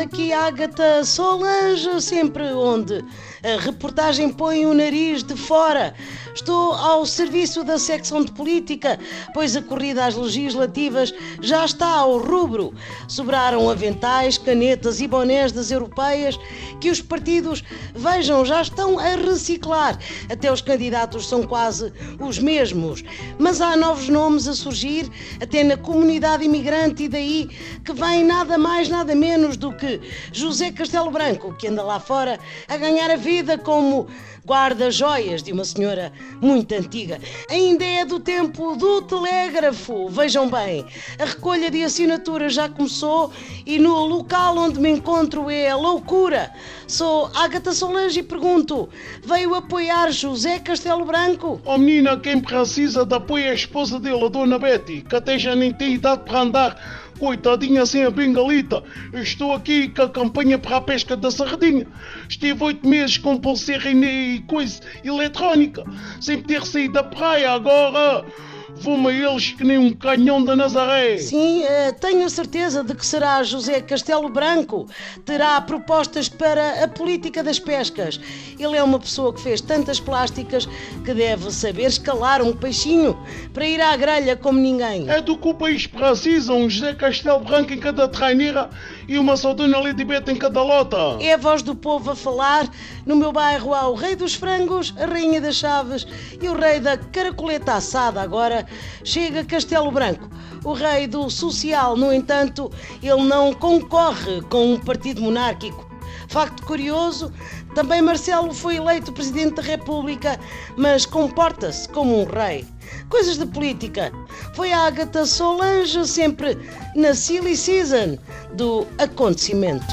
aqui Ágata Solange, sempre onde a reportagem põe o nariz de fora. Estou ao serviço da secção de política, pois a corrida às legislativas já está ao rubro. Sobraram aventais, canetas e bonés das europeias que os partidos, vejam, já estão a reciclar. Até os candidatos são quase os mesmos. Mas há novos nomes a surgir, até na comunidade imigrante, e daí que vem nada mais, nada menos do que José Castelo Branco, que anda lá fora a ganhar a vida como guarda-joias de uma senhora muito antiga. Ainda é do tempo do telégrafo. Vejam bem, a recolha de assinaturas já começou e no local onde me encontro é a loucura. Sou Agatha Solange e pergunto: veio apoiar José Castelo Branco? Oh menina, quem precisa de apoio é a esposa dele, a dona Betty, que até já nem tem idade para andar Coitadinha sem a bengalita. Estou aqui com a campanha para a pesca da sardinha. Estive oito meses com pulseira e coisa eletrónica, sem ter saído da praia. Agora Vou-me a eles que nem um canhão da Nazaré. Sim, eh, tenho a certeza de que será José Castelo Branco. Terá propostas para a política das pescas. Ele é uma pessoa que fez tantas plásticas que deve saber escalar um peixinho para ir à grelha como ninguém. É do que o país precisa, um José Castelo Branco em cada traineira e uma saudona Lidibeta em cada lota. É a voz do povo a falar. No meu bairro há o rei dos frangos, a rainha das chaves e o rei da caracoleta assada. Agora chega Castelo Branco. O rei do social, no entanto, ele não concorre com um partido monárquico. Facto curioso, também Marcelo foi eleito presidente da República, mas comporta-se como um rei. Coisas de política. Foi a Agatha Solange sempre na silly season do acontecimento.